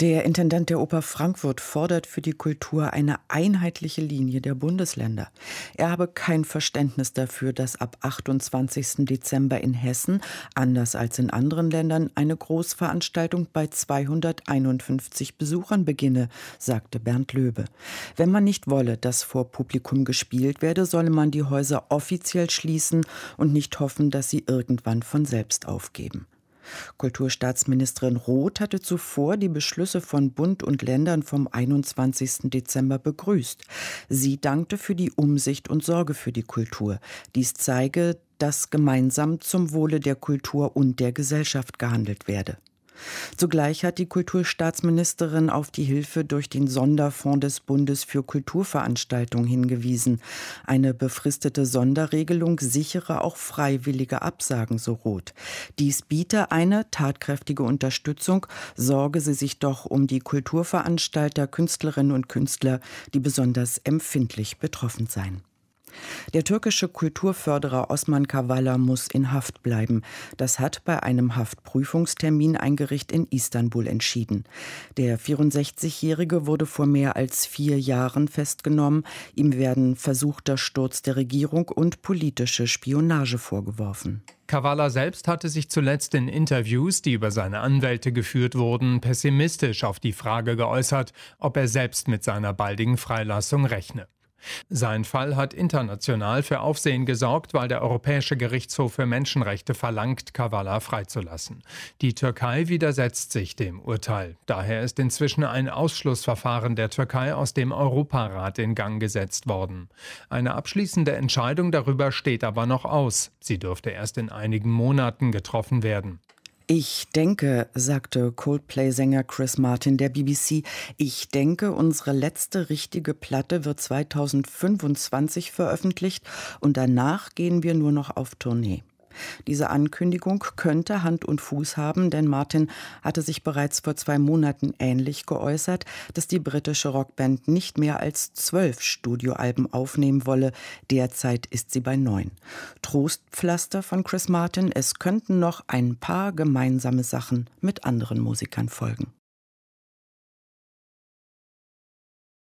der Intendant der Oper Frankfurt fordert für die Kultur eine einheitliche Linie der Bundesländer. Er habe kein Verständnis dafür, dass ab 28. Dezember in Hessen, anders als in anderen Ländern, eine Großveranstaltung bei 251 Besuchern beginne, sagte Bernd Löbe. Wenn man nicht wolle, dass vor Publikum gespielt werde, solle man die Häuser offiziell schließen und nicht hoffen, dass sie irgendwann von selbst aufgeben. Kulturstaatsministerin Roth hatte zuvor die Beschlüsse von Bund und Ländern vom 21. Dezember begrüßt. Sie dankte für die Umsicht und Sorge für die Kultur. Dies zeige, dass gemeinsam zum Wohle der Kultur und der Gesellschaft gehandelt werde. Zugleich hat die Kulturstaatsministerin auf die Hilfe durch den Sonderfonds des Bundes für Kulturveranstaltungen hingewiesen. Eine befristete Sonderregelung sichere auch freiwillige Absagen, so rot. Dies biete eine tatkräftige Unterstützung, sorge sie sich doch um die Kulturveranstalter, Künstlerinnen und Künstler, die besonders empfindlich betroffen seien. Der türkische Kulturförderer Osman Kavala muss in Haft bleiben. Das hat bei einem Haftprüfungstermin ein Gericht in Istanbul entschieden. Der 64-Jährige wurde vor mehr als vier Jahren festgenommen. Ihm werden versuchter Sturz der Regierung und politische Spionage vorgeworfen. Kavala selbst hatte sich zuletzt in Interviews, die über seine Anwälte geführt wurden, pessimistisch auf die Frage geäußert, ob er selbst mit seiner baldigen Freilassung rechne. Sein Fall hat international für Aufsehen gesorgt, weil der Europäische Gerichtshof für Menschenrechte verlangt, Kavala freizulassen. Die Türkei widersetzt sich dem Urteil. Daher ist inzwischen ein Ausschlussverfahren der Türkei aus dem Europarat in Gang gesetzt worden. Eine abschließende Entscheidung darüber steht aber noch aus. Sie dürfte erst in einigen Monaten getroffen werden. Ich denke, sagte Coldplay-Sänger Chris Martin der BBC, ich denke, unsere letzte richtige Platte wird 2025 veröffentlicht und danach gehen wir nur noch auf Tournee. Diese Ankündigung könnte Hand und Fuß haben, denn Martin hatte sich bereits vor zwei Monaten ähnlich geäußert, dass die britische Rockband nicht mehr als zwölf Studioalben aufnehmen wolle. Derzeit ist sie bei neun. Trostpflaster von Chris Martin, es könnten noch ein paar gemeinsame Sachen mit anderen Musikern folgen.